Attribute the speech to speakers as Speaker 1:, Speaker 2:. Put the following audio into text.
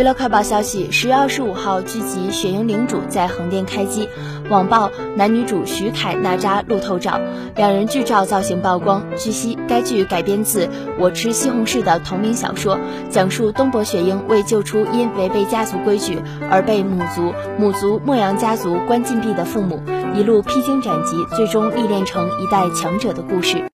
Speaker 1: 娱乐快报消息：十月二十五号，剧集《雪鹰领主》在横店开机。网曝男女主徐凯、娜扎路透照，两人剧照造型曝光。据悉，该剧改编自《我吃西红柿》的同名小说，讲述东伯雪鹰为救出因违背家族规矩而被母族母族莫阳家族关禁闭的父母，一路披荆斩棘，最终历练成一代强者的故事。